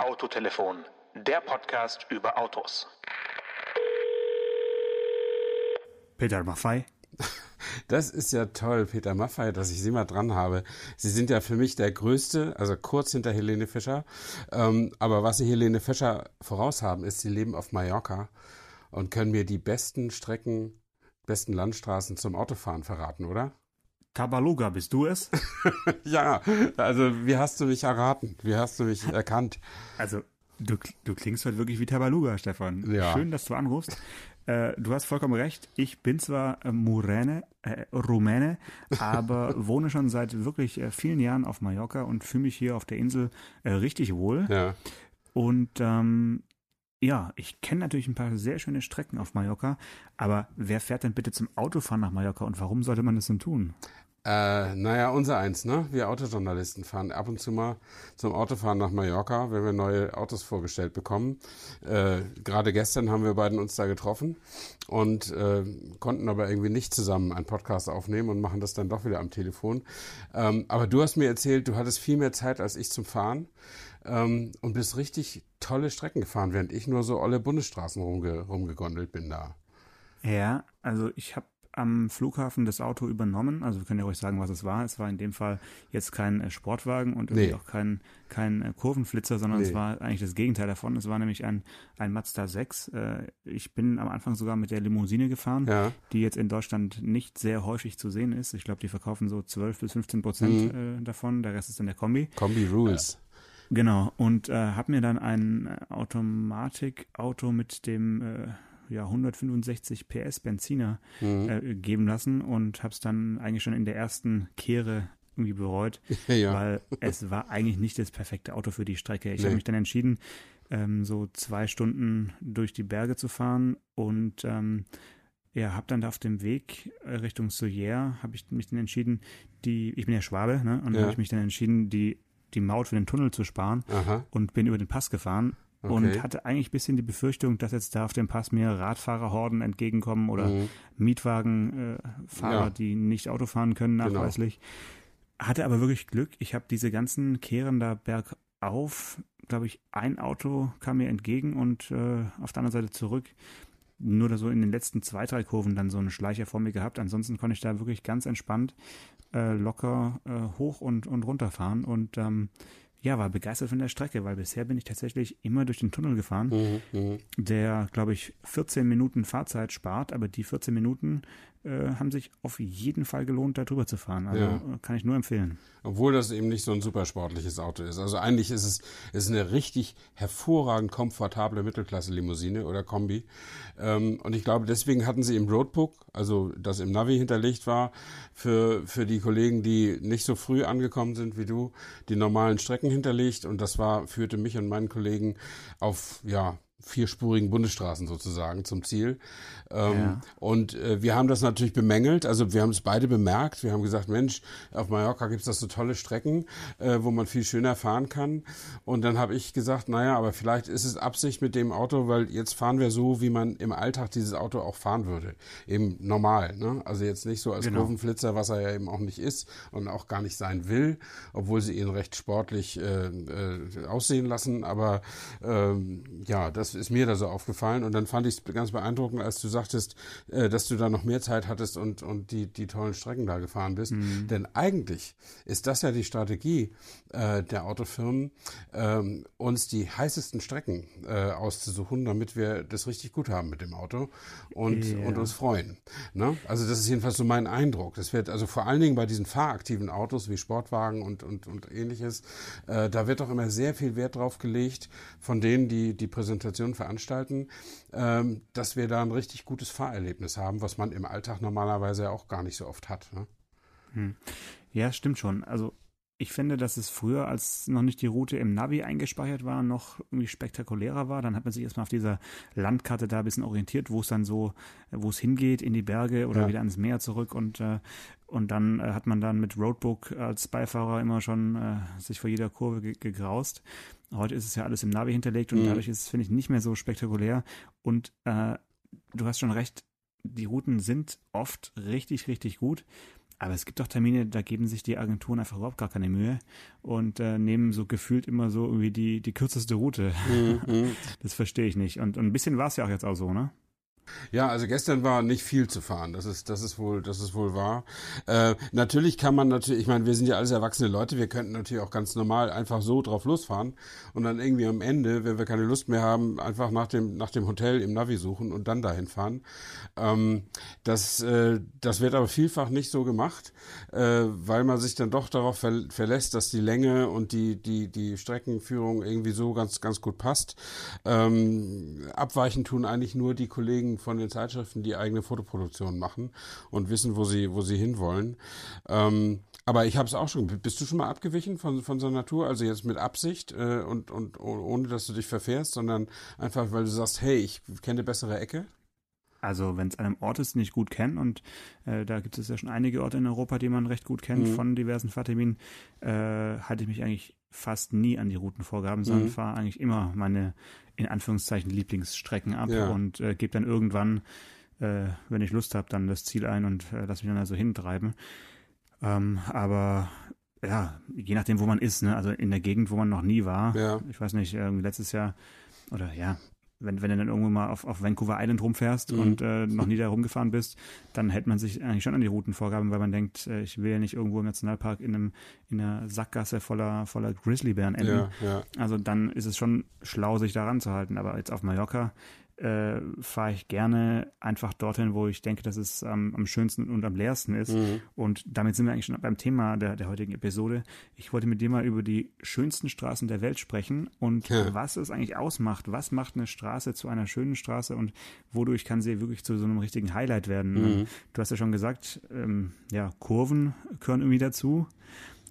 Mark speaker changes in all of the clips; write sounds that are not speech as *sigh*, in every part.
Speaker 1: Autotelefon, der Podcast über Autos.
Speaker 2: Peter Maffei.
Speaker 3: Das ist ja toll, Peter Maffei, dass ich Sie mal dran habe. Sie sind ja für mich der Größte, also kurz hinter Helene Fischer. Ähm, aber was Sie Helene Fischer voraus haben, ist, Sie leben auf Mallorca und können mir die besten Strecken, besten Landstraßen zum Autofahren verraten, oder?
Speaker 2: Tabaluga, bist du es? *laughs*
Speaker 3: ja, also wie hast du mich erraten? Wie hast du mich erkannt?
Speaker 2: Also du, du klingst heute wirklich wie Tabaluga, Stefan. Ja. Schön, dass du anrufst. Äh, du hast vollkommen recht. Ich bin zwar äh, Murene, äh, Rumäne, aber *laughs* wohne schon seit wirklich äh, vielen Jahren auf Mallorca und fühle mich hier auf der Insel äh, richtig wohl.
Speaker 3: Ja.
Speaker 2: Und ähm, ja, ich kenne natürlich ein paar sehr schöne Strecken auf Mallorca, aber wer fährt denn bitte zum Autofahren nach Mallorca und warum sollte man das denn tun?
Speaker 3: Äh, naja, unser eins, ne? Wir Autojournalisten fahren ab und zu mal zum Autofahren nach Mallorca, wenn wir neue Autos vorgestellt bekommen. Äh, Gerade gestern haben wir beiden uns da getroffen und äh, konnten aber irgendwie nicht zusammen einen Podcast aufnehmen und machen das dann doch wieder am Telefon. Ähm, aber du hast mir erzählt, du hattest viel mehr Zeit als ich zum Fahren ähm, und bist richtig tolle Strecken gefahren, während ich nur so olle Bundesstraßen rumge rumgegondelt bin da.
Speaker 2: Ja, also ich habe am Flughafen das Auto übernommen. Also wir können ja euch sagen, was es war. Es war in dem Fall jetzt kein äh, Sportwagen und irgendwie nee. auch kein, kein äh, Kurvenflitzer, sondern nee. es war eigentlich das Gegenteil davon. Es war nämlich ein, ein Mazda 6. Äh, ich bin am Anfang sogar mit der Limousine gefahren,
Speaker 3: ja.
Speaker 2: die jetzt in Deutschland nicht sehr häufig zu sehen ist. Ich glaube, die verkaufen so 12 bis 15 Prozent
Speaker 3: mhm.
Speaker 2: davon. Der Rest ist dann der Kombi.
Speaker 3: Kombi Rules.
Speaker 2: Genau, und äh, habe mir dann ein Automatikauto mit dem äh, ja 165 PS Benziner mhm. äh, geben lassen und habe es dann eigentlich schon in der ersten Kehre irgendwie bereut, *laughs*
Speaker 3: ja.
Speaker 2: weil es war eigentlich nicht das perfekte Auto für die Strecke. Ich nee. habe mich dann entschieden, ähm, so zwei Stunden durch die Berge zu fahren und ähm, ja, habe dann da auf dem Weg äh, Richtung Soyer, habe ich mich dann entschieden, die, ich bin ja Schwabe, ne, und ja. habe ich mich dann entschieden, die die Maut für den Tunnel zu sparen
Speaker 3: Aha.
Speaker 2: und bin über den Pass gefahren Okay. Und hatte eigentlich ein bisschen die Befürchtung, dass jetzt da auf dem Pass mir Radfahrerhorden entgegenkommen oder mhm. Mietwagenfahrer, äh, ja. die nicht Auto fahren können, genau. nachweislich. Genau. Hatte aber wirklich Glück. Ich habe diese ganzen Kehren da bergauf, glaube ich, ein Auto kam mir entgegen und äh, auf der anderen Seite zurück. Nur so in den letzten zwei, drei Kurven dann so eine Schleicher vor mir gehabt. Ansonsten konnte ich da wirklich ganz entspannt äh, locker äh, hoch und, und runter fahren. Und ähm, ja, war begeistert von der Strecke, weil bisher bin ich tatsächlich immer durch den Tunnel gefahren,
Speaker 3: mhm, mhm.
Speaker 2: der, glaube ich, 14 Minuten Fahrzeit spart, aber die 14 Minuten äh, haben sich auf jeden Fall gelohnt, da drüber zu fahren. Also ja. Äh, kann ich nur empfehlen.
Speaker 3: Obwohl das eben nicht so ein super sportliches Auto ist. Also eigentlich ist es ist eine richtig hervorragend komfortable Mittelklasse-Limousine oder Kombi. Ähm, und ich glaube, deswegen hatten sie im Roadbook, also das im Navi hinterlegt war, für, für die Kollegen, die nicht so früh angekommen sind wie du, die normalen Strecken hinterlegt. Und das war, führte mich und meinen Kollegen auf, ja, vierspurigen Bundesstraßen sozusagen zum Ziel. Ähm, ja. Und äh, wir haben das natürlich bemängelt, also wir haben es beide bemerkt. Wir haben gesagt, Mensch, auf Mallorca gibt es das so tolle Strecken, äh, wo man viel schöner fahren kann. Und dann habe ich gesagt, naja, aber vielleicht ist es Absicht mit dem Auto, weil jetzt fahren wir so, wie man im Alltag dieses Auto auch fahren würde. Eben normal, ne? Also jetzt nicht so als genau. Kurvenflitzer, was er ja eben auch nicht ist und auch gar nicht sein will, obwohl sie ihn recht sportlich äh, äh, aussehen lassen. Aber ähm, ja, das ist mir da so aufgefallen. Und dann fand ich es ganz beeindruckend, als du sagtest, äh, dass du da noch mehr Zeit hattest und, und die, die tollen Strecken da gefahren bist. Mhm. Denn eigentlich ist das ja die Strategie äh, der Autofirmen, ähm, uns die heißesten Strecken äh, auszusuchen, damit wir das richtig gut haben mit dem Auto und, yeah. und uns freuen. Ne? Also das ist jedenfalls so mein Eindruck. Das wird also vor allen Dingen bei diesen fahraktiven Autos wie Sportwagen und, und, und ähnliches, äh, da wird doch immer sehr viel Wert drauf gelegt von denen, die die Präsentation Demonstrationen veranstalten, ähm, dass wir da ein richtig gutes Fahrerlebnis haben, was man im Alltag normalerweise auch gar nicht so oft hat. Ne?
Speaker 2: Hm. Ja, stimmt schon. Also ich finde, dass es früher, als noch nicht die Route im Navi eingespeichert war, noch irgendwie spektakulärer war. Dann hat man sich erstmal auf dieser Landkarte da ein bisschen orientiert, wo es dann so, wo es hingeht, in die Berge oder ja. wieder ans Meer zurück und äh, und dann äh, hat man dann mit Roadbook als Beifahrer immer schon äh, sich vor jeder Kurve ge gegraust. Heute ist es ja alles im Navi hinterlegt und mhm. dadurch ist es, finde ich, nicht mehr so spektakulär. Und äh, du hast schon recht, die Routen sind oft richtig, richtig gut. Aber es gibt doch Termine, da geben sich die Agenturen einfach überhaupt gar keine Mühe und äh, nehmen so gefühlt immer so irgendwie die, die kürzeste Route. Mhm. *laughs* das verstehe ich nicht. Und, und ein bisschen war es ja auch jetzt auch so, ne?
Speaker 3: Ja, also gestern war nicht viel zu fahren. Das ist, das ist wohl, das ist wohl wahr. Äh, natürlich kann man natürlich, ich meine, wir sind ja alles erwachsene Leute, wir könnten natürlich auch ganz normal einfach so drauf losfahren und dann irgendwie am Ende, wenn wir keine Lust mehr haben, einfach nach dem, nach dem Hotel im Navi suchen und dann dahin fahren. Ähm, das, äh, das wird aber vielfach nicht so gemacht, äh, weil man sich dann doch darauf ver verlässt, dass die Länge und die, die, die Streckenführung irgendwie so ganz, ganz gut passt. Ähm, abweichen tun eigentlich nur die Kollegen von den Zeitschriften, die eigene Fotoproduktion machen und wissen, wo sie, wo sie hinwollen. Ähm, aber ich habe es auch schon. Bist du schon mal abgewichen von, von so einer Natur? Also jetzt mit Absicht äh, und, und ohne, dass du dich verfährst, sondern einfach, weil du sagst, hey, ich kenne bessere Ecke?
Speaker 2: Also wenn es einem Ort ist, den ich gut kenne, und äh, da gibt es ja schon einige Orte in Europa, die man recht gut kennt, mhm. von diversen Fahrterminen, äh, halte ich mich eigentlich fast nie an die Routenvorgaben, sondern mhm. fahre eigentlich immer meine in Anführungszeichen Lieblingsstrecken ab ja. und äh, gebe dann irgendwann, äh, wenn ich Lust habe, dann das Ziel ein und äh, lasse mich dann also hintreiben. Ähm, aber ja, je nachdem, wo man ist, ne? also in der Gegend, wo man noch nie war. Ja. Ich weiß nicht, letztes Jahr oder ja, wenn, wenn du dann irgendwo mal auf, auf Vancouver Island rumfährst mhm. und äh, noch nie da rumgefahren bist, dann hält man sich eigentlich schon an die Routenvorgaben, weil man denkt, äh, ich will ja nicht irgendwo im Nationalpark in einem in einer Sackgasse voller voller Grizzlybären enden. Ja, ja. Also dann ist es schon schlau, sich daran zu halten. Aber jetzt auf Mallorca äh, fahre ich gerne einfach dorthin, wo ich denke, dass es ähm, am schönsten und am leersten ist. Mhm. Und damit sind wir eigentlich schon beim Thema der, der heutigen Episode. Ich wollte mit dir mal über die schönsten Straßen der Welt sprechen und ja. was es eigentlich ausmacht. Was macht eine Straße zu einer schönen Straße und wodurch kann sie wirklich zu so einem richtigen Highlight werden? Mhm. Du hast ja schon gesagt, ähm, ja, Kurven gehören irgendwie dazu.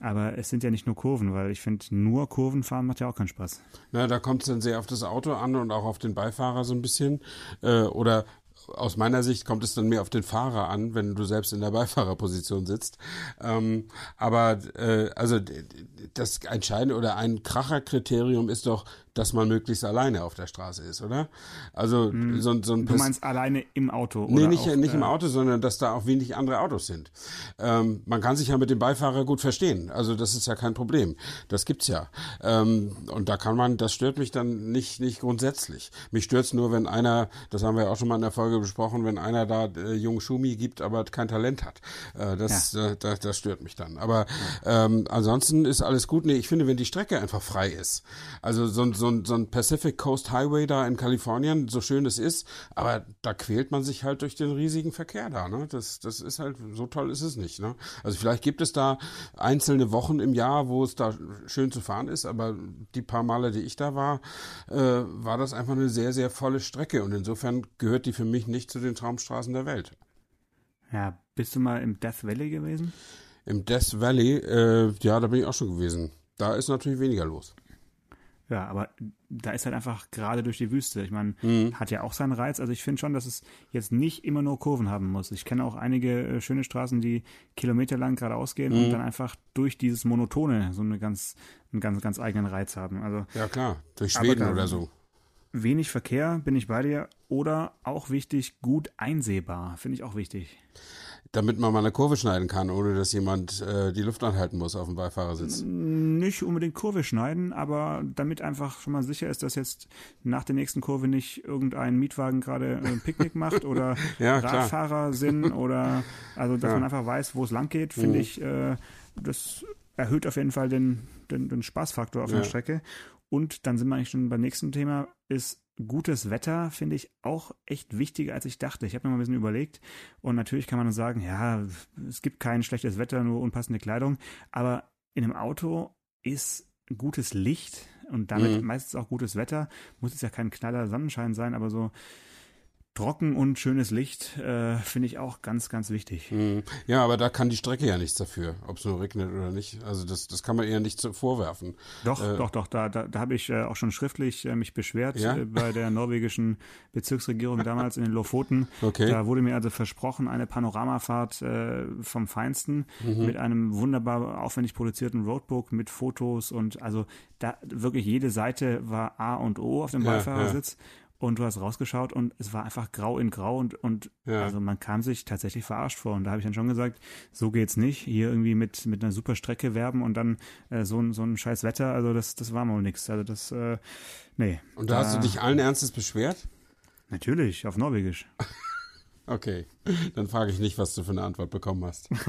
Speaker 2: Aber es sind ja nicht nur Kurven, weil ich finde, nur Kurven fahren macht ja auch keinen Spaß.
Speaker 3: Na, da kommt es dann sehr auf das Auto an und auch auf den Beifahrer so ein bisschen. Äh, oder aus meiner Sicht kommt es dann mehr auf den Fahrer an, wenn du selbst in der Beifahrerposition sitzt. Ähm, aber äh, also das Entscheidende oder ein Kracherkriterium ist doch, dass man möglichst alleine auf der Straße ist, oder? Also
Speaker 2: hm. so, so ein Du meinst alleine im Auto?
Speaker 3: Nee, nicht, auch, nicht im äh, Auto, sondern dass da auch wenig andere Autos sind. Ähm, man kann sich ja mit dem Beifahrer gut verstehen. Also das ist ja kein Problem. Das gibt's ja. Ähm, und da kann man, das stört mich dann nicht, nicht grundsätzlich. Mich stört's nur, wenn einer, das haben wir auch schon mal in der Folge besprochen, wenn einer da äh, jungen Schumi gibt, aber kein Talent hat. Äh, das, ja. äh, das, das stört mich dann. Aber ähm, ansonsten ist alles gut. Nee, ich finde, wenn die Strecke einfach frei ist. Also so, so ein, so ein Pacific Coast Highway da in Kalifornien, so schön es ist, aber da quält man sich halt durch den riesigen Verkehr da. Ne? Das, das ist halt, so toll ist es nicht. Ne? Also vielleicht gibt es da einzelne Wochen im Jahr, wo es da schön zu fahren ist, aber die paar Male, die ich da war, äh, war das einfach eine sehr, sehr volle Strecke und insofern gehört die für mich nicht zu den Traumstraßen der Welt.
Speaker 2: Ja, bist du mal im Death Valley gewesen?
Speaker 3: Im Death Valley, äh, ja, da bin ich auch schon gewesen. Da ist natürlich weniger los.
Speaker 2: Ja, aber da ist halt einfach gerade durch die Wüste. Ich meine, mhm. hat ja auch seinen Reiz. Also ich finde schon, dass es jetzt nicht immer nur Kurven haben muss. Ich kenne auch einige äh, schöne Straßen, die kilometerlang geradeaus gehen mhm. und dann einfach durch dieses Monotone so eine ganz, einen ganz, ganz eigenen Reiz haben. Also,
Speaker 3: ja klar, durch Schweden oder so.
Speaker 2: Wenig Verkehr, bin ich bei dir. Oder auch wichtig, gut einsehbar, finde ich auch wichtig
Speaker 3: damit man mal eine Kurve schneiden kann, ohne dass jemand äh, die Luft anhalten muss auf dem Beifahrersitz?
Speaker 2: Nicht unbedingt Kurve schneiden, aber damit einfach schon mal sicher ist, dass jetzt nach der nächsten Kurve nicht irgendein Mietwagen gerade ein Picknick macht oder *laughs* ja, Radfahrer sind oder also dass ja. man einfach weiß, wo es lang geht, finde mhm. ich, äh, das erhöht auf jeden Fall den, den, den Spaßfaktor auf ja. der Strecke. Und dann sind wir eigentlich schon beim nächsten Thema, ist gutes Wetter finde ich auch echt wichtiger, als ich dachte. Ich habe mir mal ein bisschen überlegt und natürlich kann man sagen, ja, es gibt kein schlechtes Wetter, nur unpassende Kleidung, aber in einem Auto ist gutes Licht und damit mhm. meistens auch gutes Wetter. Muss es ja kein knaller Sonnenschein sein, aber so trocken und schönes Licht äh, finde ich auch ganz, ganz wichtig.
Speaker 3: Mhm. Ja, aber da kann die Strecke ja nichts dafür, ob es nur regnet oder nicht. Also das, das kann man eher nicht vorwerfen.
Speaker 2: Doch, äh, doch, doch. Da, da, da habe ich äh, auch schon schriftlich äh, mich beschwert ja? Äh, bei der norwegischen *laughs* Bezirksregierung damals in den Lofoten. Okay. Da wurde mir also versprochen, eine Panoramafahrt vom Feinsten mhm. mit einem wunderbar aufwendig produzierten Roadbook mit Fotos und also da wirklich jede Seite war A und O auf dem Beifahrersitz. Ja, ja. Und du hast rausgeschaut und es war einfach grau in grau und, und ja. also man kam sich tatsächlich verarscht vor. Und da habe ich dann schon gesagt, so geht's nicht. Hier irgendwie mit, mit einer super Strecke werben und dann äh, so, ein so ein scheiß Wetter, also das, das war mal nichts. Also das, äh, nee.
Speaker 3: Und da, da hast du dich allen Ernstes beschwert?
Speaker 2: Natürlich, auf Norwegisch. *laughs*
Speaker 3: okay, dann frage ich nicht, was du für eine Antwort bekommen hast. *laughs*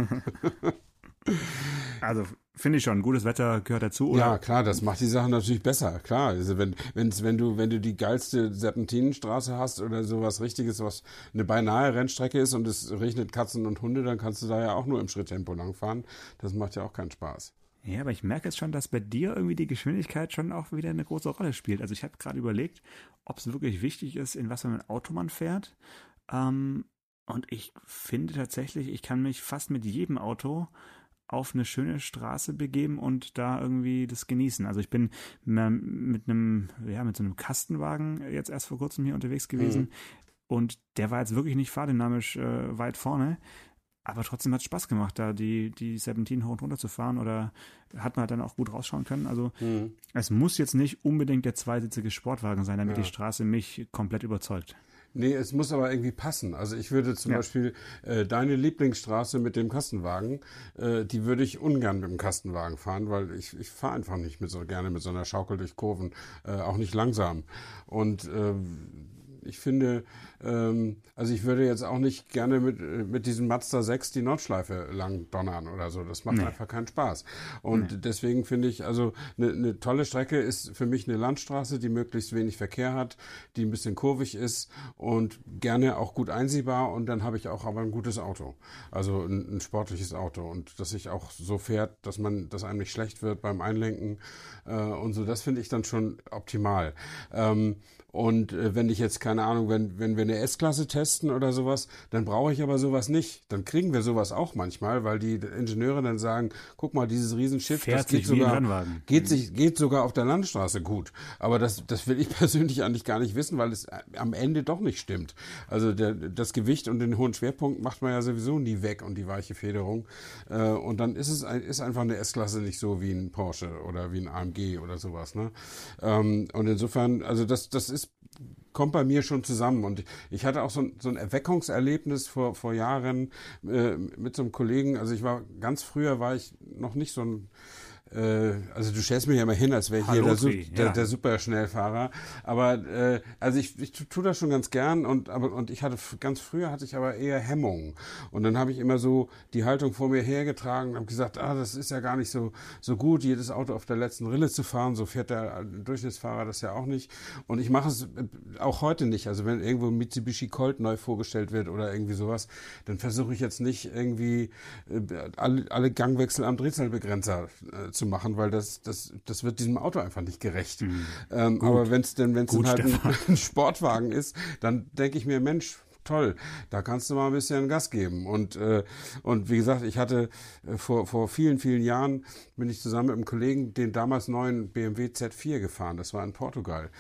Speaker 2: Also finde ich schon, gutes Wetter gehört dazu.
Speaker 3: Oder? Ja, klar, das macht die Sache natürlich besser. Klar, also wenn, wenn's, wenn du, wenn du die geilste Serpentinenstraße hast oder sowas Richtiges, was eine beinahe Rennstrecke ist und es regnet Katzen und Hunde, dann kannst du da ja auch nur im Schritttempo langfahren. Das macht ja auch keinen Spaß.
Speaker 2: Ja, aber ich merke jetzt schon, dass bei dir irgendwie die Geschwindigkeit schon auch wieder eine große Rolle spielt. Also ich habe gerade überlegt, ob es wirklich wichtig ist, in was für ein Auto man fährt. Ähm, und ich finde tatsächlich, ich kann mich fast mit jedem Auto auf eine schöne Straße begeben und da irgendwie das genießen. Also ich bin mit einem, ja, mit so einem Kastenwagen jetzt erst vor kurzem hier unterwegs gewesen mhm. und der war jetzt wirklich nicht fahrdynamisch äh, weit vorne. Aber trotzdem hat es Spaß gemacht, da die, die 17 hoch und runter zu fahren oder hat man halt dann auch gut rausschauen können. Also mhm. es muss jetzt nicht unbedingt der zweisitzige Sportwagen sein, damit ja. die Straße mich komplett überzeugt.
Speaker 3: Nee, es muss aber irgendwie passen. Also ich würde zum ja. Beispiel äh, deine Lieblingsstraße mit dem Kastenwagen, äh, die würde ich ungern mit dem Kastenwagen fahren, weil ich, ich fahre einfach nicht mit so gerne mit so einer Schaukel durch Kurven, äh, auch nicht langsam. Und äh, ich finde, ähm, also ich würde jetzt auch nicht gerne mit, mit diesem Mazda 6 die Nordschleife lang donnern oder so. Das macht nee. einfach keinen Spaß. Und nee. deswegen finde ich, also eine, eine tolle Strecke ist für mich eine Landstraße, die möglichst wenig Verkehr hat, die ein bisschen kurvig ist und gerne auch gut einsehbar. Und dann habe ich auch aber ein gutes Auto. Also ein, ein sportliches Auto. Und dass sich auch so fährt, dass man, dass einem nicht schlecht wird beim Einlenken äh, und so. Das finde ich dann schon optimal. Ähm, und äh, wenn ich jetzt, keine Ahnung, wenn, wenn wir eine S-Klasse testen oder sowas, dann brauche ich aber sowas nicht. Dann kriegen wir sowas auch manchmal, weil die Ingenieure dann sagen, guck mal, dieses Riesenschiff, Fährt das geht sogar, geht, sich, geht sogar auf der Landstraße gut. Aber das, das will ich *laughs* persönlich eigentlich gar nicht wissen, weil es am Ende doch nicht stimmt. Also der, das Gewicht und den hohen Schwerpunkt macht man ja sowieso nie weg und die weiche Federung. Äh, und dann ist es ist einfach eine S-Klasse nicht so wie ein Porsche oder wie ein AMG oder sowas. Ne? Ähm, und insofern, also das, das ist kommt bei mir schon zusammen. Und ich hatte auch so ein, so ein Erweckungserlebnis vor, vor Jahren äh, mit so einem Kollegen. Also ich war ganz früher war ich noch nicht so ein also du stellst mich ja immer hin, als wäre ich hier der, der, ja. der Superschnellfahrer. Aber äh, also ich, ich tue das schon ganz gern und aber und ich hatte ganz früher hatte ich aber eher Hemmungen. Und dann habe ich immer so die Haltung vor mir hergetragen und habe gesagt, ah, das ist ja gar nicht so so gut, jedes Auto auf der letzten Rille zu fahren. So fährt der Durchschnittsfahrer das ja auch nicht. Und ich mache es äh, auch heute nicht. Also wenn irgendwo Mitsubishi Colt neu vorgestellt wird oder irgendwie sowas, dann versuche ich jetzt nicht irgendwie äh, alle, alle Gangwechsel am Drehzahlbegrenzer äh, zu machen, weil das, das, das wird diesem Auto einfach nicht gerecht. Mhm. Ähm, aber wenn es denn, wenn es halt ein, *laughs* ein Sportwagen ist, dann denke ich mir, Mensch, toll, da kannst du mal ein bisschen Gas geben. Und, äh, und wie gesagt, ich hatte äh, vor, vor vielen, vielen Jahren, bin ich zusammen mit einem Kollegen den damals neuen BMW Z4 gefahren. Das war in Portugal.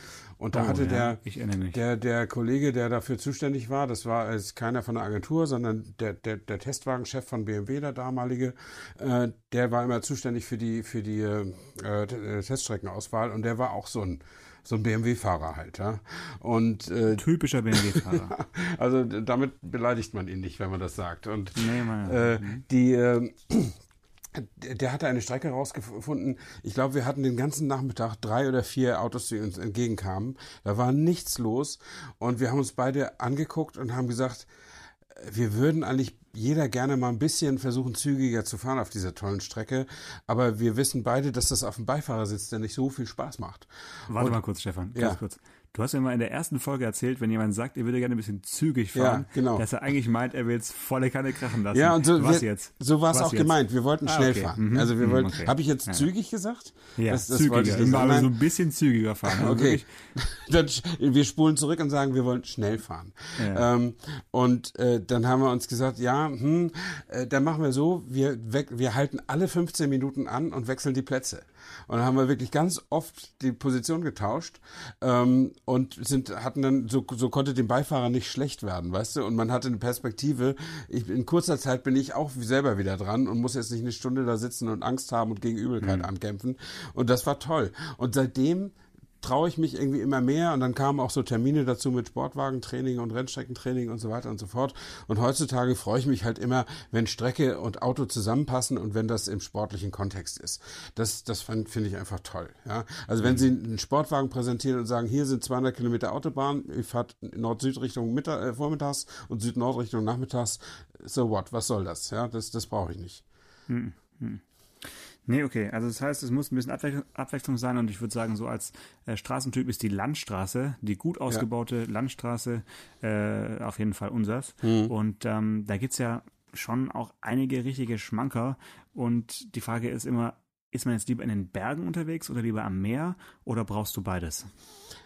Speaker 3: Und da oh, hatte ja, der, der, der Kollege, der dafür zuständig war, das war also keiner von der Agentur, sondern der, der, der Testwagenchef von BMW, der damalige, äh, der war immer zuständig für die, für die äh, Teststreckenauswahl und der war auch so ein so ein BMW-Fahrer halt, ja. Und
Speaker 2: äh, typischer BMW-Fahrer. *laughs*
Speaker 3: also damit beleidigt man ihn nicht, wenn man das sagt. Und nee, man, äh, mhm. die äh, *clears throat* der hatte eine Strecke rausgefunden. Ich glaube, wir hatten den ganzen Nachmittag drei oder vier Autos, die uns entgegenkamen. Da war nichts los. Und wir haben uns beide angeguckt und haben gesagt, wir würden eigentlich jeder gerne mal ein bisschen versuchen, zügiger zu fahren auf dieser tollen Strecke. Aber wir wissen beide, dass das auf dem Beifahrersitz dann nicht so viel Spaß macht.
Speaker 2: Warte und, mal kurz, Stefan. Ganz ja. kurz. Du hast ja mal in der ersten Folge erzählt, wenn jemand sagt, er würde gerne ein bisschen zügig fahren, ja, genau. dass er eigentlich meint, er will es volle Kanne krachen lassen.
Speaker 3: Ja, und so, Was wir, jetzt? so war es auch jetzt? gemeint. Wir wollten ah, schnell okay. fahren. Mhm. Also wir mhm, wollten, okay. habe ich jetzt zügig gesagt?
Speaker 2: Ja, das, das zügiger. Ich aber so ein bisschen zügiger fahren. *laughs*
Speaker 3: Also okay. *laughs* dann, wir spulen zurück und sagen, wir wollen schnell fahren. Ja. Ähm, und äh, dann haben wir uns gesagt, ja, hm, äh, dann machen wir so, wir, wir halten alle 15 Minuten an und wechseln die Plätze. Und dann haben wir wirklich ganz oft die Position getauscht ähm, und sind, hatten dann, so, so konnte dem Beifahrer nicht schlecht werden, weißt du? Und man hatte eine Perspektive. Ich, in kurzer Zeit bin ich auch selber wieder dran und muss jetzt nicht eine Stunde da sitzen und Angst haben und gegen Übelkeit mhm. ankämpfen. Und das war toll. Und seitdem traue ich mich irgendwie immer mehr und dann kamen auch so Termine dazu mit Sportwagentraining und Rennstreckentraining und so weiter und so fort. Und heutzutage freue ich mich halt immer, wenn Strecke und Auto zusammenpassen und wenn das im sportlichen Kontext ist. Das, das finde ich einfach toll. Ja? Also wenn mhm. Sie einen Sportwagen präsentieren und sagen, hier sind 200 Kilometer Autobahn, ich fahre Nord-Süd-Richtung äh, vormittags und Süd-Nord-Richtung nachmittags, so what, was soll das? Ja, das, das brauche ich nicht.
Speaker 2: Hm, hm. Nee, okay. Also das heißt, es muss ein bisschen Abwech Abwechslung sein und ich würde sagen, so als äh, Straßentyp ist die Landstraße, die gut ausgebaute ja. Landstraße äh, auf jeden Fall unsers. Mhm. Und ähm, da gibt's ja schon auch einige richtige Schmanker und die Frage ist immer, ist man jetzt lieber in den Bergen unterwegs oder lieber am Meer oder brauchst du beides?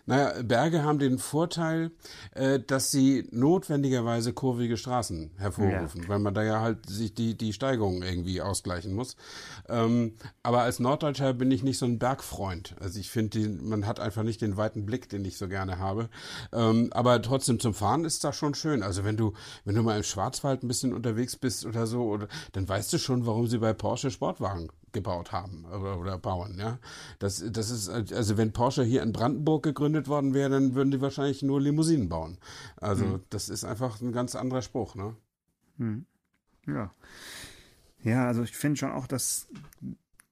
Speaker 3: Naja, Berge haben den Vorteil, äh, dass sie notwendigerweise kurvige Straßen hervorrufen, ja. weil man da ja halt sich die, die Steigung irgendwie ausgleichen muss. Ähm, aber als Norddeutscher bin ich nicht so ein Bergfreund. Also ich finde, man hat einfach nicht den weiten Blick, den ich so gerne habe. Ähm, aber trotzdem zum Fahren ist das schon schön. Also wenn du, wenn du mal im Schwarzwald ein bisschen unterwegs bist oder so, oder, dann weißt du schon, warum sie bei Porsche Sportwagen gebaut haben oder, oder bauen. Ja, das, das ist also wenn Porsche hier in Brandenburg gegründet worden wäre, dann würden die wahrscheinlich nur Limousinen bauen. Also hm. das ist einfach ein ganz anderer Spruch, ne?
Speaker 2: Hm. Ja, ja, also ich finde schon auch, dass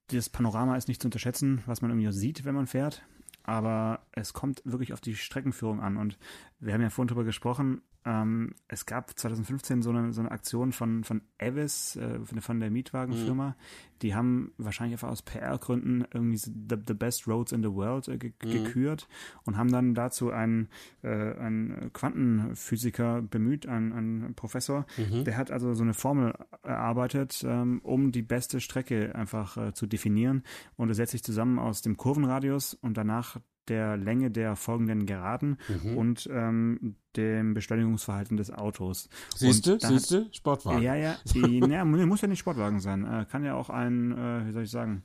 Speaker 2: das Panorama ist nicht zu unterschätzen, was man irgendwie sieht, wenn man fährt. Aber es kommt wirklich auf die Streckenführung an. Und wir haben ja vorhin drüber gesprochen, ähm, es gab 2015 so eine, so eine Aktion von, von Avis, äh, von der Mietwagenfirma. Mhm. Die haben wahrscheinlich einfach aus PR-Gründen irgendwie the, the, Best Roads in the World äh, ge mhm. gekürt und haben dann dazu einen, äh, einen Quantenphysiker bemüht, einen, einen Professor. Mhm. Der hat also so eine Formel erarbeitet, ähm, um die beste Strecke einfach äh, zu definieren. Und er setzt sich zusammen aus dem Kurvenradius und danach der Länge der folgenden Geraden mhm. und ähm, dem Beschleunigungsverhalten des Autos.
Speaker 3: Siehst du, siehst du, Sportwagen.
Speaker 2: Ja, ja, *laughs* ja, muss ja nicht Sportwagen sein. Äh, kann ja auch ein, äh, wie soll ich sagen,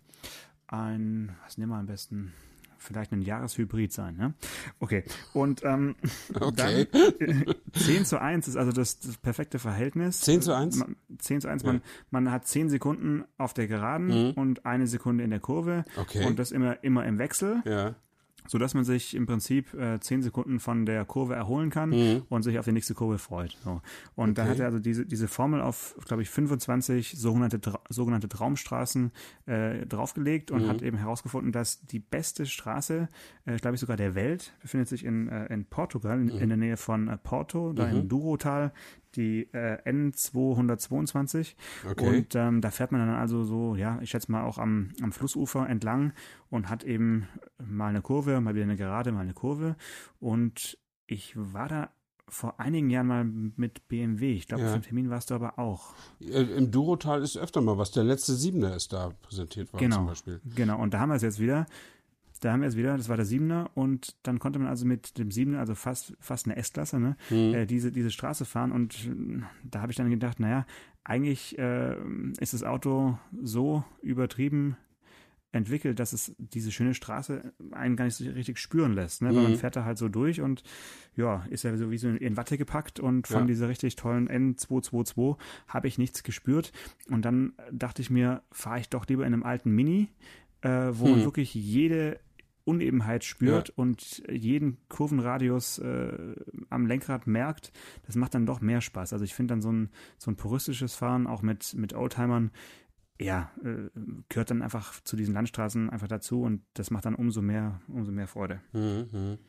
Speaker 2: ein, was nehmen wir am besten? Vielleicht ein Jahreshybrid sein, ne? Okay. Und ähm, *laughs*
Speaker 3: okay.
Speaker 2: Dann, äh, 10 zu 1 ist also das, das perfekte Verhältnis.
Speaker 3: 10 zu 1?
Speaker 2: 10 zu 1. Ja. Man, man hat 10 Sekunden auf der Geraden mhm. und eine Sekunde in der Kurve.
Speaker 3: Okay.
Speaker 2: Und das immer, immer im Wechsel.
Speaker 3: Ja
Speaker 2: so dass man sich im Prinzip äh, zehn Sekunden von der Kurve erholen kann mhm. und sich auf die nächste Kurve freut. So. Und okay. da hat er also diese, diese Formel auf, glaube ich, 25 sogenannte, sogenannte Traumstraßen äh, draufgelegt und mhm. hat eben herausgefunden, dass die beste Straße, äh, glaube ich sogar der Welt, befindet sich in, äh, in Portugal, in, mhm. in der Nähe von äh, Porto, da im mhm. Durotal die äh, N222. Okay. Und ähm, da fährt man dann also so, ja, ich schätze mal auch am, am Flussufer entlang und hat eben mal eine Kurve, mal wieder eine Gerade, mal eine Kurve. Und ich war da vor einigen Jahren mal mit BMW. Ich glaube, ja. auf dem Termin warst du aber auch.
Speaker 3: Äh, Im Durotal ist öfter mal was. Der letzte Siebener ist da präsentiert worden
Speaker 2: genau,
Speaker 3: zum Beispiel.
Speaker 2: Genau, und da haben wir es jetzt wieder. Da haben wir es wieder, das war der Siebener und dann konnte man also mit dem Siebener, also fast, fast eine S-Klasse, ne, mhm. äh, diese, diese Straße fahren und äh, da habe ich dann gedacht, naja, eigentlich äh, ist das Auto so übertrieben entwickelt, dass es diese schöne Straße einen gar nicht so richtig spüren lässt, ne? weil man mhm. fährt da halt so durch und ja, ist ja so wie so in Watte gepackt und von ja. dieser richtig tollen N222 habe ich nichts gespürt und dann dachte ich mir, fahre ich doch lieber in einem alten Mini, äh, wo hm. man wirklich jede Unebenheit spürt ja. und jeden Kurvenradius äh, am Lenkrad merkt, das macht dann doch mehr Spaß. Also ich finde dann so ein, so ein puristisches Fahren auch mit, mit Oldtimern, ja, äh, gehört dann einfach zu diesen Landstraßen einfach dazu und das macht dann umso mehr, umso mehr Freude.
Speaker 3: Mhm.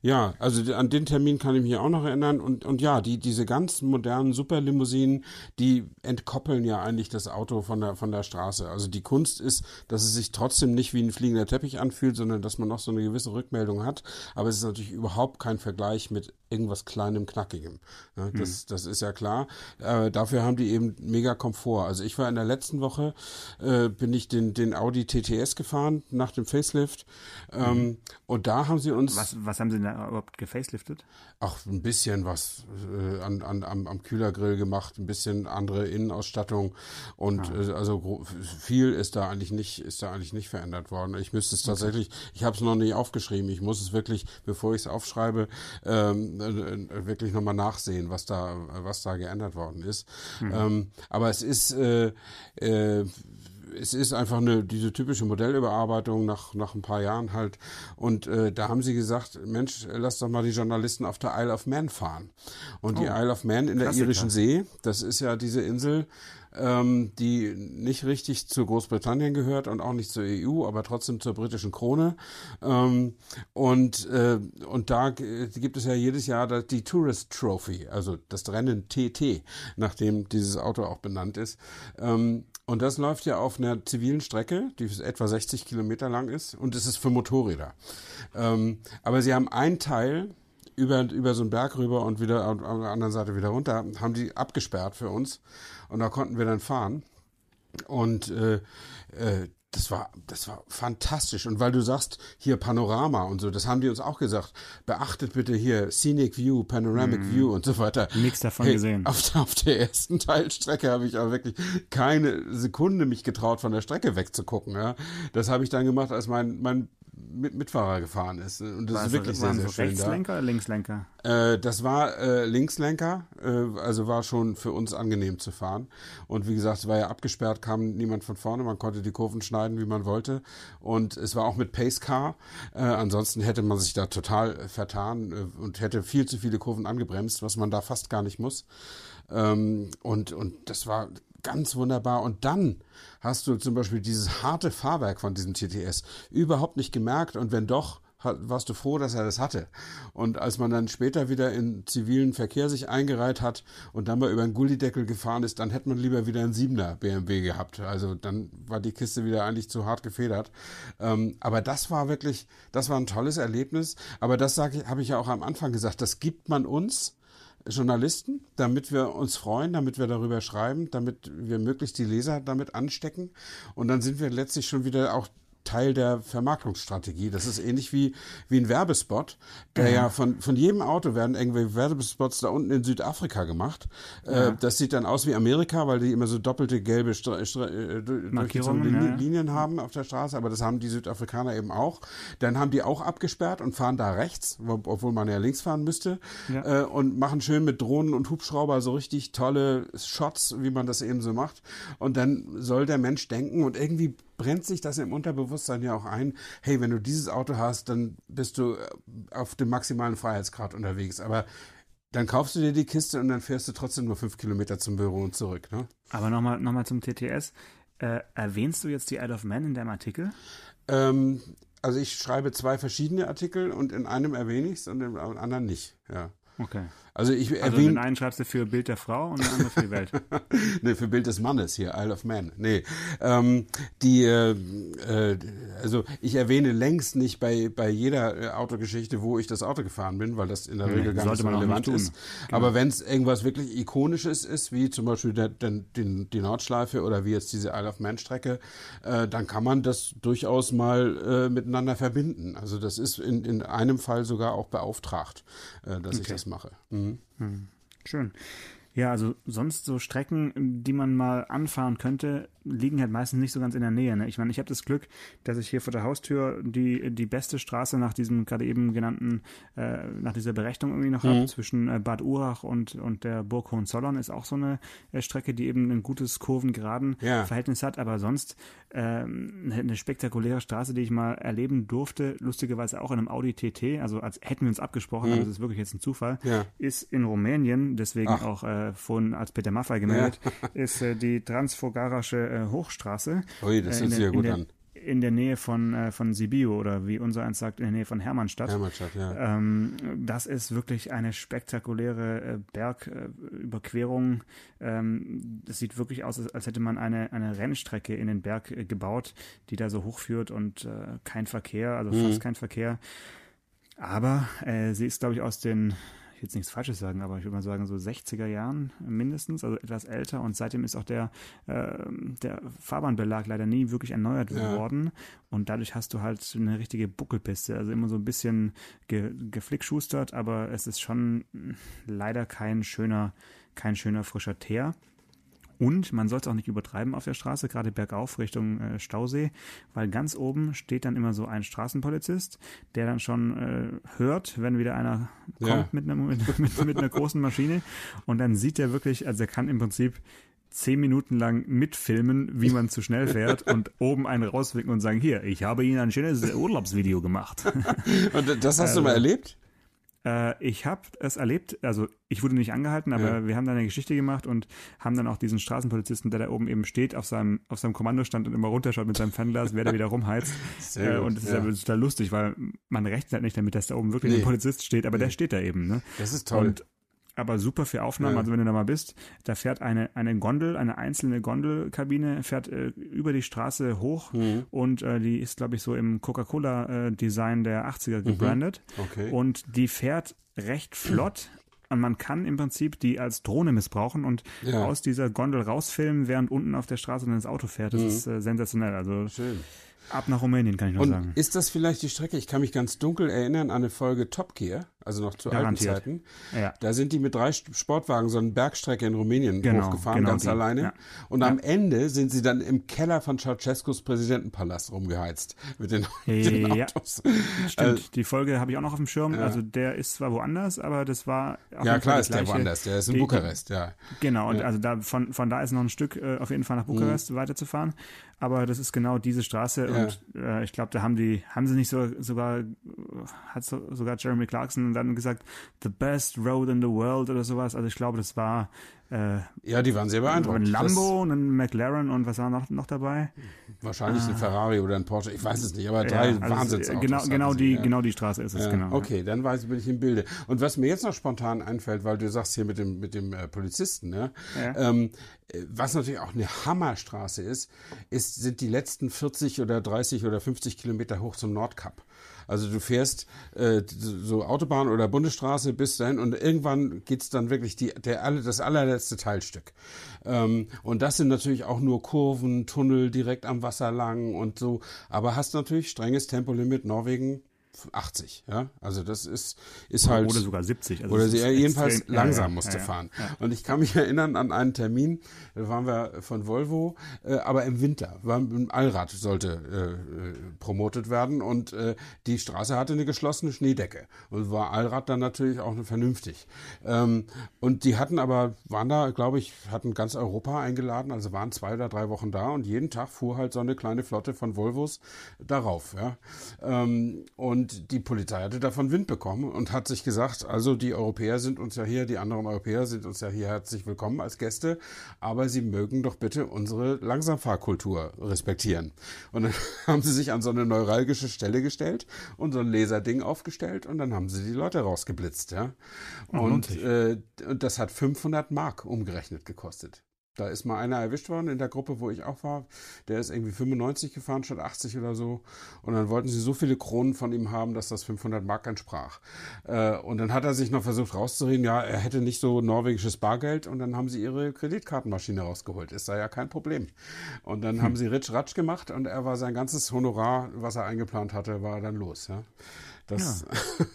Speaker 3: Ja, also an den Termin kann ich mich auch noch erinnern. Und, und ja, die, diese ganz modernen Superlimousinen, die entkoppeln ja eigentlich das Auto von der, von der Straße. Also die Kunst ist, dass es sich trotzdem nicht wie ein fliegender Teppich anfühlt, sondern dass man noch so eine gewisse Rückmeldung hat. Aber es ist natürlich überhaupt kein Vergleich mit irgendwas kleinem, knackigem. Ja, das, hm. das ist ja klar. Äh, dafür haben die eben mega Komfort. Also ich war in der letzten Woche, äh, bin ich den, den Audi TTS gefahren nach dem Facelift. Ähm, mhm. Und da haben sie uns.
Speaker 2: Was, was haben sie denn überhaupt gefaceliftet?
Speaker 3: Ach, ein bisschen was äh, an, an, am, am Kühlergrill gemacht, ein bisschen andere Innenausstattung und ah. äh, also viel ist da eigentlich nicht, ist da eigentlich nicht verändert worden. Ich müsste es tatsächlich, okay. ich habe es noch nicht aufgeschrieben. Ich muss es wirklich, bevor ich es aufschreibe, ähm, äh, wirklich nochmal nachsehen, was da, was da geändert worden ist. Mhm. Ähm, aber es ist äh, äh, es ist einfach eine, diese typische Modellüberarbeitung nach, nach ein paar Jahren halt. Und äh, da haben sie gesagt, Mensch, lass doch mal die Journalisten auf der Isle of Man fahren. Und oh, die Isle of Man in der irischen See, das ist ja diese Insel, ähm, die nicht richtig zu Großbritannien gehört und auch nicht zur EU, aber trotzdem zur britischen Krone. Ähm, und, äh, und da gibt es ja jedes Jahr die Tourist Trophy, also das Rennen TT, nachdem dieses Auto auch benannt ist. Ähm, und das läuft ja auf einer zivilen Strecke, die etwa 60 Kilometer lang ist, und es ist für Motorräder. Ähm, aber sie haben einen Teil, über, über so einen Berg rüber und wieder an der anderen Seite wieder runter, haben die abgesperrt für uns. Und da konnten wir dann fahren. Und äh, äh, das war, das war fantastisch. Und weil du sagst, hier Panorama und so, das haben die uns auch gesagt. Beachtet bitte hier Scenic View, Panoramic mm. View und so weiter.
Speaker 2: Nichts davon hey, gesehen.
Speaker 3: Auf, auf der ersten *laughs* Teilstrecke habe ich aber wirklich keine Sekunde mich getraut, von der Strecke wegzugucken. Ja. Das habe ich dann gemacht, als mein, mein mit Mitfahrer gefahren ist. Und das war ist wirklich sehr, sehr so schön.
Speaker 2: Rechtslenker
Speaker 3: da.
Speaker 2: oder Linkslenker?
Speaker 3: Äh, das war äh, Linkslenker, äh, also war schon für uns angenehm zu fahren. Und wie gesagt, es war ja abgesperrt, kam niemand von vorne, man konnte die Kurven schneiden, wie man wollte. Und es war auch mit Pacecar. Äh, ansonsten hätte man sich da total vertan äh, und hätte viel zu viele Kurven angebremst, was man da fast gar nicht muss. Ähm, und, und das war ganz wunderbar. Und dann hast du zum Beispiel dieses harte Fahrwerk von diesem TTS überhaupt nicht gemerkt. Und wenn doch, warst du froh, dass er das hatte. Und als man dann später wieder in zivilen Verkehr sich eingereiht hat und dann mal über einen Gullideckel gefahren ist, dann hätte man lieber wieder einen Siebener BMW gehabt. Also dann war die Kiste wieder eigentlich zu hart gefedert. Ähm, aber das war wirklich, das war ein tolles Erlebnis. Aber das habe ich ja auch am Anfang gesagt, das gibt man uns Journalisten, damit wir uns freuen, damit wir darüber schreiben, damit wir möglichst die Leser damit anstecken. Und dann sind wir letztlich schon wieder auch Teil der Vermarktungsstrategie. Das ist ähnlich wie, wie ein Werbespot, der ja, ja von, von jedem Auto werden irgendwelche Werbespots da unten in Südafrika gemacht. Äh, ja. Äh, das sieht dann aus wie Amerika, weil die immer so doppelte gelbe Stra Stra äh, ja. Linien haben auf der Straße, aber das haben die Südafrikaner eben auch. Dann haben die auch abgesperrt und fahren da rechts, obwohl man ja links fahren müsste, äh, und machen schön mit Drohnen und Hubschrauber so richtig tolle Shots, wie man das eben so macht. Und dann soll der Mensch denken und irgendwie brennt sich das im Unterbewusstsein ja auch ein, hey, wenn du dieses Auto hast, dann bist du äh, auf dem maximalen Freiheitsgrad unterwegs. Aber dann kaufst du dir die Kiste und dann fährst du trotzdem nur fünf Kilometer zum Büro und zurück. Ne?
Speaker 2: Aber nochmal noch mal zum TTS. Äh, erwähnst du jetzt die Isle of Man in deinem Artikel?
Speaker 3: Ähm, also ich schreibe zwei verschiedene Artikel und in einem erwähne ich es und im anderen nicht. Ja.
Speaker 2: Okay.
Speaker 3: Also ich
Speaker 2: also erwähne. den einen schreibst du für Bild der Frau und den anderen für die Welt. *laughs*
Speaker 3: nee, für Bild des Mannes hier, Isle of Man. Nee. Ähm, die, äh, äh, also ich erwähne längst nicht bei, bei jeder äh, Autogeschichte, wo ich das Auto gefahren bin, weil das in der Regel gar nicht so relevant ist. Genau. Aber wenn es irgendwas wirklich Ikonisches ist, wie zum Beispiel der, der, den, die Nordschleife oder wie jetzt diese Isle of Man Strecke, äh, dann kann man das durchaus mal äh, miteinander verbinden. Also das ist in, in einem Fall sogar auch beauftragt, äh, dass okay. ich das mache. Mhm.
Speaker 2: Hm. Schön. Ja, also sonst so Strecken, die man mal anfahren könnte, liegen halt meistens nicht so ganz in der Nähe. Ne? Ich meine, ich habe das Glück, dass ich hier vor der Haustür die, die beste Straße nach diesem gerade eben genannten, äh, nach dieser Berechnung irgendwie noch mhm. habe, zwischen äh, Bad Urach und, und der Burg Hohenzollern ist auch so eine äh, Strecke, die eben ein gutes kurvengeraden ja. Verhältnis hat, aber sonst ähm, eine spektakuläre Straße, die ich mal erleben durfte, lustigerweise auch in einem Audi TT, also als hätten wir uns abgesprochen, mhm. aber das ist wirklich jetzt ein Zufall, ja. ist in Rumänien, deswegen Ach. auch äh, vorhin als Peter Maffay gemeldet, ja. *laughs* ist äh, die Transfogarasche äh, Hochstraße.
Speaker 3: Ui, das hört sich ja gut
Speaker 2: der,
Speaker 3: an
Speaker 2: in der Nähe von, äh, von Sibiu oder wie unser eins sagt, in der Nähe von Hermannstadt.
Speaker 3: Hermannstadt,
Speaker 2: ja. Ähm, das ist wirklich eine spektakuläre äh, Bergüberquerung. Äh, ähm, das sieht wirklich aus, als, hätte man eine, eine Rennstrecke in den Berg äh, gebaut, die da so hochführt und äh, kein Verkehr, also mhm. fast kein Verkehr. Aber äh, sie ist, glaube ich, aus den jetzt nichts Falsches sagen, aber ich würde mal sagen, so 60er Jahren mindestens, also etwas älter. Und seitdem ist auch der, äh, der Fahrbahnbelag leider nie wirklich erneuert ja. worden. Und dadurch hast du halt eine richtige Buckelpiste. Also immer so ein bisschen ge geflickschustert, aber es ist schon leider kein schöner, kein schöner frischer Teer. Und man soll es auch nicht übertreiben auf der Straße, gerade bergauf Richtung äh, Stausee, weil ganz oben steht dann immer so ein Straßenpolizist, der dann schon äh, hört, wenn wieder einer kommt ja. mit, einer, *laughs* mit, mit, mit einer großen Maschine. Und dann sieht er wirklich, also er kann im Prinzip zehn Minuten lang mitfilmen, wie man zu schnell fährt und *laughs* oben einen rauswinken und sagen, hier, ich habe Ihnen ein schönes Urlaubsvideo gemacht.
Speaker 3: und das hast du mal also, erlebt?
Speaker 2: Äh, ich habe es erlebt, also ich wurde nicht angehalten, aber ja. wir haben dann eine Geschichte gemacht und haben dann auch diesen Straßenpolizisten, der da oben eben steht, auf seinem, auf seinem Kommandostand und immer runterschaut mit seinem Fernglas, wer da wieder rumheizt. *laughs* Sehr äh, und das ist ja total lustig, weil man rechnet halt nicht damit, dass da oben wirklich nee. ein Polizist steht, aber nee. der steht da eben. Ne?
Speaker 3: Das ist toll.
Speaker 2: Und aber super für Aufnahmen. Ja. Also wenn du da mal bist, da fährt eine, eine Gondel, eine einzelne Gondelkabine, fährt äh, über die Straße hoch mhm. und äh, die ist, glaube ich, so im Coca-Cola-Design der 80er mhm. gebrandet. Mhm. Okay. Und die fährt recht flott. Und man kann im Prinzip die als Drohne missbrauchen und ja. aus dieser Gondel rausfilmen, während unten auf der Straße dann das Auto fährt. Das mhm. ist äh, sensationell. Also Schön. Ab nach Rumänien, kann ich nur
Speaker 3: und
Speaker 2: sagen.
Speaker 3: Ist das vielleicht die Strecke? Ich kann mich ganz dunkel erinnern an eine Folge Top Gear, also noch zu Garantiert. alten Zeiten. Ja. Da sind die mit drei Sportwagen so eine Bergstrecke in Rumänien genau, hochgefahren, genau ganz die. alleine. Ja. Und ja. am Ende sind sie dann im Keller von Ceausescus Präsidentenpalast rumgeheizt mit den, *laughs* mit den Autos.
Speaker 2: Stimmt, also, die Folge habe ich auch noch auf dem Schirm. Also der ist zwar woanders, aber das war
Speaker 3: Ja, klar ist der woanders, der ist in die, Bukarest, ja.
Speaker 2: Genau, und also da von, von da ist noch ein Stück äh, auf jeden Fall nach Bukarest mhm. weiterzufahren aber das ist genau diese Straße ja. und äh, ich glaube, da haben die, haben sie nicht so sogar, hat so, sogar Jeremy Clarkson dann gesagt, the best road in the world oder sowas. Also ich glaube, das war
Speaker 3: äh, ja, die waren sehr beeindruckt.
Speaker 2: Ein Lambo, das, ein McLaren und was war noch, noch dabei?
Speaker 3: Wahrscheinlich ah. ein Ferrari oder ein Porsche, ich weiß es nicht, aber drei ja, also Wahnsinnsautos.
Speaker 2: Genau, genau, die, ja. genau die Straße ist es, ja. genau.
Speaker 3: Okay, dann weiß, bin ich im Bilde. Und was mir jetzt noch spontan einfällt, weil du sagst hier mit dem, mit dem äh, Polizisten, ne? Ähm, äh, was natürlich auch eine Hammerstraße ist, ist, sind die letzten 40 oder 30 oder 50 Kilometer hoch zum Nordkap. Also du fährst äh, so Autobahn oder Bundesstraße bis dahin und irgendwann geht's dann wirklich die, der, das allerletzte Teilstück. Ähm, und das sind natürlich auch nur Kurven, Tunnel direkt am Wasser lang und so. Aber hast natürlich strenges Tempolimit. Norwegen 80, ja. Also das ist, ist halt.
Speaker 2: Oder sogar 70.
Speaker 3: Also oder sie jedenfalls langsam ja, musste ja, fahren. Und ich kann mich *laughs* erinnern an einen Termin, da waren wir von Volvo, äh, aber im Winter. War, ein Allrad sollte äh, promotet werden und äh, die Straße hatte eine geschlossene Schneedecke. Und war Allrad dann natürlich auch vernünftig. Ähm, und die hatten aber, waren da, glaube ich, hatten ganz Europa eingeladen, also waren zwei oder drei Wochen da und jeden Tag fuhr halt so eine kleine Flotte von Volvos darauf, ja. Ähm, und und die Polizei hatte davon Wind bekommen und hat sich gesagt, also die Europäer sind uns ja hier, die anderen Europäer sind uns ja hier herzlich willkommen als Gäste, aber sie mögen doch bitte unsere Langsamfahrkultur respektieren. Und dann *laughs* haben sie sich an so eine neuralgische Stelle gestellt und so ein Laserding aufgestellt und dann haben sie die Leute rausgeblitzt, ja. Und, äh, und das hat 500 Mark umgerechnet gekostet. Da ist mal einer erwischt worden in der Gruppe, wo ich auch war. Der ist irgendwie 95 gefahren statt 80 oder so. Und dann wollten sie so viele Kronen von ihm haben, dass das 500 Mark entsprach. Äh, und dann hat er sich noch versucht rauszureden, ja, er hätte nicht so norwegisches Bargeld. Und dann haben sie ihre Kreditkartenmaschine rausgeholt. Es sei ja kein Problem. Und dann hm. haben sie Ritsch Ratsch gemacht und er war sein ganzes Honorar, was er eingeplant hatte, war dann los. Ja. Das,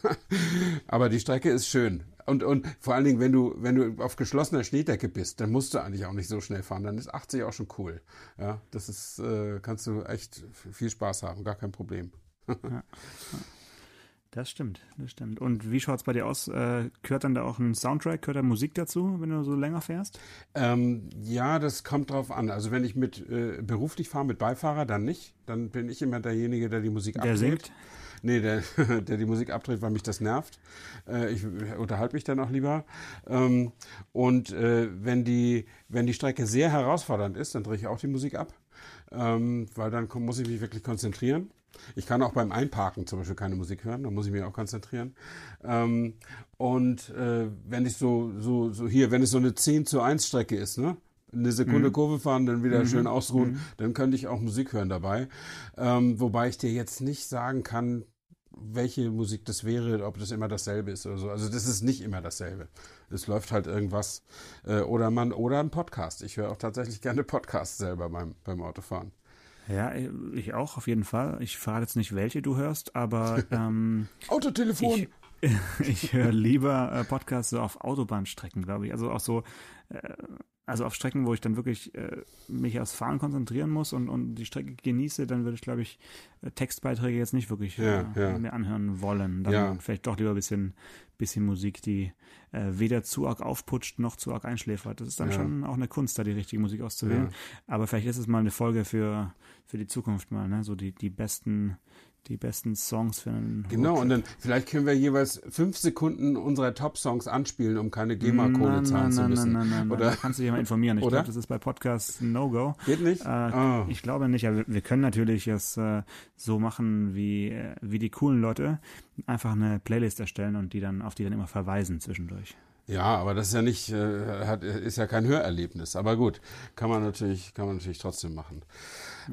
Speaker 3: ja. *laughs* aber die Strecke ist schön. Und, und vor allen Dingen, wenn du, wenn du auf geschlossener Schneedecke bist, dann musst du eigentlich auch nicht so schnell fahren. Dann ist 80 auch schon cool. Ja, das ist, äh, kannst du echt viel Spaß haben, gar kein Problem. ja.
Speaker 2: Das stimmt, das stimmt. Und wie schaut es bei dir aus? Äh, gehört dann da auch ein Soundtrack, gehört da Musik dazu, wenn du so länger fährst?
Speaker 3: Ähm, ja, das kommt drauf an. Also wenn ich mit äh, beruflich fahre mit Beifahrer, dann nicht. Dann bin ich immer derjenige, der die Musik
Speaker 2: der singt?
Speaker 3: Nee, der, *laughs* der die Musik abdreht, weil mich das nervt. Äh, ich unterhalte mich dann auch lieber. Ähm, und äh, wenn, die, wenn die Strecke sehr herausfordernd ist, dann drehe ich auch die Musik ab. Ähm, weil dann muss ich mich wirklich konzentrieren. Ich kann auch beim Einparken zum Beispiel keine Musik hören, da muss ich mich auch konzentrieren. Ähm, und äh, wenn ich so, so, so hier, wenn es so eine 10 zu 1 Strecke ist, ne? Eine Sekunde mhm. Kurve fahren, dann wieder mhm. schön ausruhen, mhm. dann könnte ich auch Musik hören dabei. Ähm, wobei ich dir jetzt nicht sagen kann, welche Musik das wäre, ob das immer dasselbe ist oder so. Also das ist nicht immer dasselbe. Es läuft halt irgendwas äh, oder man oder ein Podcast. Ich höre auch tatsächlich gerne Podcasts selber beim beim Autofahren.
Speaker 2: Ja, ich auch auf jeden Fall. Ich frage jetzt nicht, welche du hörst, aber *laughs* ähm,
Speaker 3: Autotelefon.
Speaker 2: Ich, *laughs* ich höre lieber äh, Podcasts so auf Autobahnstrecken, glaube ich. Also auch so, äh, also auf Strecken, wo ich dann wirklich äh, mich aufs Fahren konzentrieren muss und, und die Strecke genieße, dann würde ich, glaube ich, äh, Textbeiträge jetzt nicht wirklich ja, äh, ja. mir anhören wollen. Dann ja. vielleicht doch lieber ein bisschen, bisschen Musik, die äh, weder zu arg aufputscht noch zu arg einschläfert. Das ist dann schon auch eine Kunst, da die richtige Musik auszuwählen. Aber vielleicht ist es mal eine Folge für, für die Zukunft mal, ne? So die, die besten die besten Songs für einen
Speaker 3: Genau, und dann vielleicht können wir jeweils fünf Sekunden unserer Top-Songs anspielen, um keine GEMA-Kohle zahlen zu müssen.
Speaker 2: Nein, nein, nein, Oder? Da kannst du dich mal informieren. Ich glaube, das ist bei Podcasts No-Go.
Speaker 3: Geht nicht?
Speaker 2: Äh, oh. Ich glaube nicht. Aber wir können natürlich es äh, so machen, wie, äh, wie die coolen Leute. Einfach eine Playlist erstellen und die dann auf die dann immer verweisen zwischendurch.
Speaker 3: Ja, aber das ist ja nicht, äh, hat, ist ja kein Hörerlebnis. Aber gut, kann man natürlich, kann man natürlich trotzdem machen.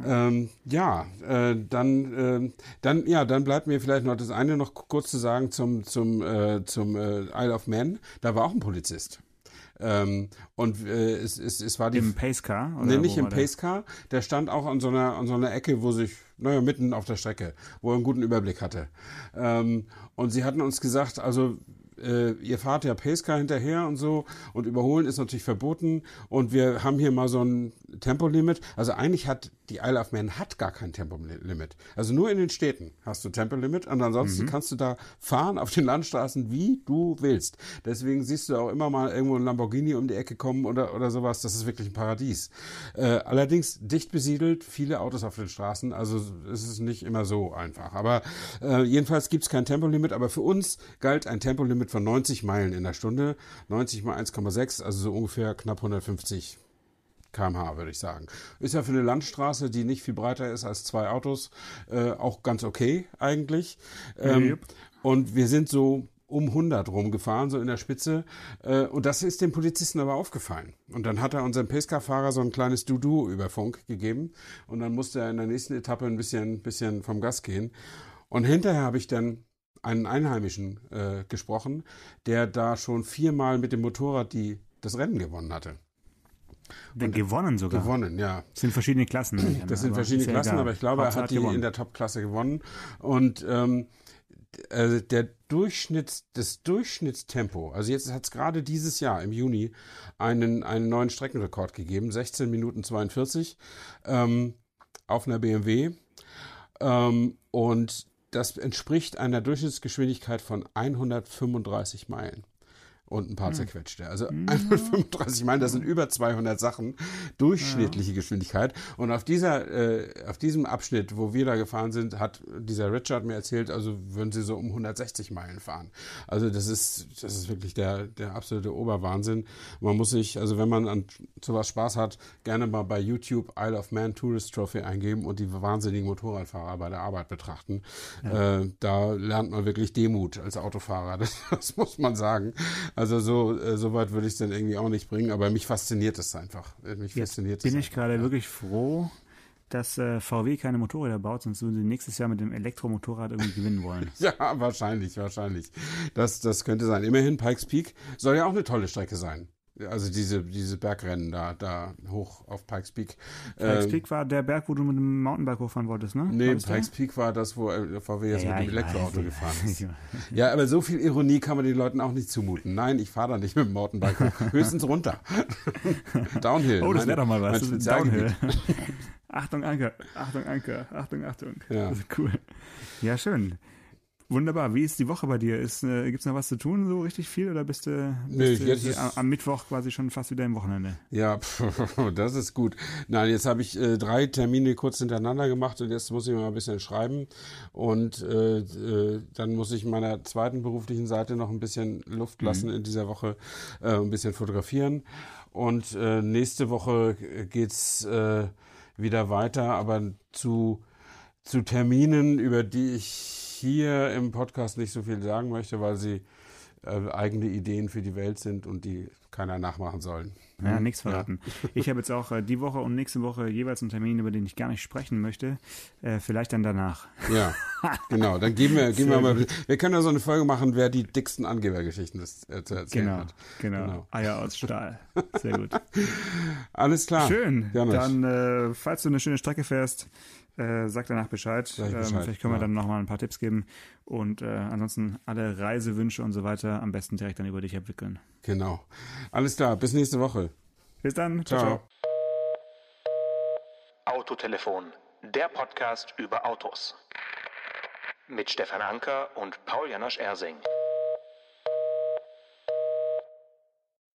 Speaker 3: Ähm, ja, äh, dann, äh, dann, ja, dann bleibt mir vielleicht noch das eine noch kurz zu sagen zum, zum, äh, zum äh, Isle of Man. Da war auch ein Polizist. Ähm, und äh, es, es, es war die.
Speaker 2: Im Pacecar?
Speaker 3: Oder nee, nicht im Pacecar. Der stand auch an so einer, an so einer Ecke, wo sich, naja, mitten auf der Strecke, wo er einen guten Überblick hatte. Ähm, und sie hatten uns gesagt, also äh, ihr fahrt ja Pacecar hinterher und so und überholen ist natürlich verboten und wir haben hier mal so ein Tempolimit. Also eigentlich hat die Isle of Man hat gar kein Tempolimit. Also nur in den Städten hast du Tempolimit und ansonsten mhm. kannst du da fahren auf den Landstraßen, wie du willst. Deswegen siehst du auch immer mal irgendwo ein Lamborghini um die Ecke kommen oder, oder sowas. Das ist wirklich ein Paradies. Äh, allerdings dicht besiedelt, viele Autos auf den Straßen. Also es ist nicht immer so einfach. Aber äh, jedenfalls gibt es kein Tempolimit. Aber für uns galt ein Tempolimit von 90 Meilen in der Stunde. 90 mal 1,6, also so ungefähr knapp 150 kmh, würde ich sagen. Ist ja für eine Landstraße, die nicht viel breiter ist als zwei Autos, äh, auch ganz okay eigentlich. Ähm, yep. Und wir sind so um 100 rumgefahren, so in der Spitze. Äh, und das ist dem Polizisten aber aufgefallen. Und dann hat er unserem Pesca-Fahrer so ein kleines Dudu über Funk gegeben. Und dann musste er in der nächsten Etappe ein bisschen, bisschen vom Gas gehen. Und hinterher habe ich dann einen Einheimischen äh, gesprochen, der da schon viermal mit dem Motorrad die, das Rennen gewonnen hatte.
Speaker 2: Und gewonnen sogar.
Speaker 3: Gewonnen, ja.
Speaker 2: Das sind verschiedene Klassen.
Speaker 3: Das sind verschiedene Klassen, aber ich glaube, er hat die gewonnen. in der Top-Klasse gewonnen. Und ähm, äh, der Durchschnitts, das Durchschnittstempo, also jetzt hat es gerade dieses Jahr im Juni einen, einen neuen Streckenrekord gegeben, 16 Minuten 42 ähm, auf einer BMW. Ähm, und das entspricht einer Durchschnittsgeschwindigkeit von 135 Meilen und ein paar hm. zerquetschte. Also 135 Meilen, das sind über 200 Sachen, durchschnittliche Geschwindigkeit. Und auf dieser, äh, auf diesem Abschnitt, wo wir da gefahren sind, hat dieser Richard mir erzählt, also würden sie so um 160 Meilen fahren. Also das ist, das ist wirklich der, der absolute Oberwahnsinn. Man muss sich, also wenn man an sowas Spaß hat, gerne mal bei YouTube Isle of Man Tourist Trophy eingeben und die wahnsinnigen Motorradfahrer bei der Arbeit betrachten. Ja. Äh, da lernt man wirklich Demut als Autofahrer. Das, *laughs* das muss man sagen. Also so, äh, so weit würde ich es dann irgendwie auch nicht bringen, aber mich fasziniert es einfach. Mich
Speaker 2: Jetzt fasziniert bin ich gerade ja. wirklich froh, dass äh, VW keine Motorräder baut, sonst würden sie nächstes Jahr mit dem Elektromotorrad irgendwie gewinnen wollen. *laughs*
Speaker 3: ja, wahrscheinlich, wahrscheinlich. Das, das könnte sein. Immerhin, Pikes Peak soll ja auch eine tolle Strecke sein. Also diese, diese Bergrennen da, da hoch auf Pikes Peak.
Speaker 2: Pikes ähm, Peak war der Berg, wo du mit dem Mountainbike hochfahren wolltest, ne?
Speaker 3: Nee, Pikes Peak war das, wo äh, VW jetzt ja, mit dem Elektroauto weiß, gefahren ist. *laughs* ja, aber so viel Ironie kann man den Leuten auch nicht zumuten. Nein, ich fahre da nicht mit dem Mountainbike hoch. *laughs* Höchstens runter. *laughs* Downhill.
Speaker 2: Oh, das wäre doch mal was. Downhill. Achtung, Anker. Achtung, Anker. Achtung, Achtung. Ja. Cool. Ja, schön. Wunderbar. Wie ist die Woche bei dir? Ist, äh, gibt's noch was zu tun, so richtig viel? Oder bist du, bist nee, du am, am Mittwoch quasi schon fast wieder im Wochenende?
Speaker 3: Ja, pff, *laughs* das ist gut. Nein, jetzt habe ich äh, drei Termine kurz hintereinander gemacht und jetzt muss ich mal ein bisschen schreiben. Und äh, äh, dann muss ich meiner zweiten beruflichen Seite noch ein bisschen Luft mhm. lassen mhm. in dieser Woche, äh, ein bisschen fotografieren. Und äh, nächste Woche geht's äh, wieder weiter, aber zu, zu Terminen, über die ich hier im Podcast nicht so viel sagen möchte, weil sie äh, eigene Ideen für die Welt sind und die keiner nachmachen soll.
Speaker 2: Ja, hm? nichts verraten. Ja. Ich habe jetzt auch äh, die Woche und nächste Woche jeweils einen Termin, über den ich gar nicht sprechen möchte. Äh, vielleicht dann danach.
Speaker 3: Ja, genau. Dann geben wir, geben wir mal. Wir können ja so eine Folge machen, wer die dicksten Angebergeschichten das, äh, zu erzählen
Speaker 2: genau,
Speaker 3: hat.
Speaker 2: Genau. genau. Eier aus Stahl. Sehr gut.
Speaker 3: Alles klar.
Speaker 2: Schön. Dann, äh, falls du eine schöne Strecke fährst, Äh, sag danach Bescheid. Ähm, Bescheid. vielleicht können wir ja. dann nochmal ein paar Tipps geben. Und äh, ansonsten alle Reisewünsche und so weiter am besten direkt dann über dich abwickeln.
Speaker 3: Genau. Alles klar. Bis nächste Woche.
Speaker 2: Bis dann. ciao. ciao.
Speaker 1: Autotelefon, der Podcast über Autos. Mit Stefan Anker und Paul Janosch Ersing.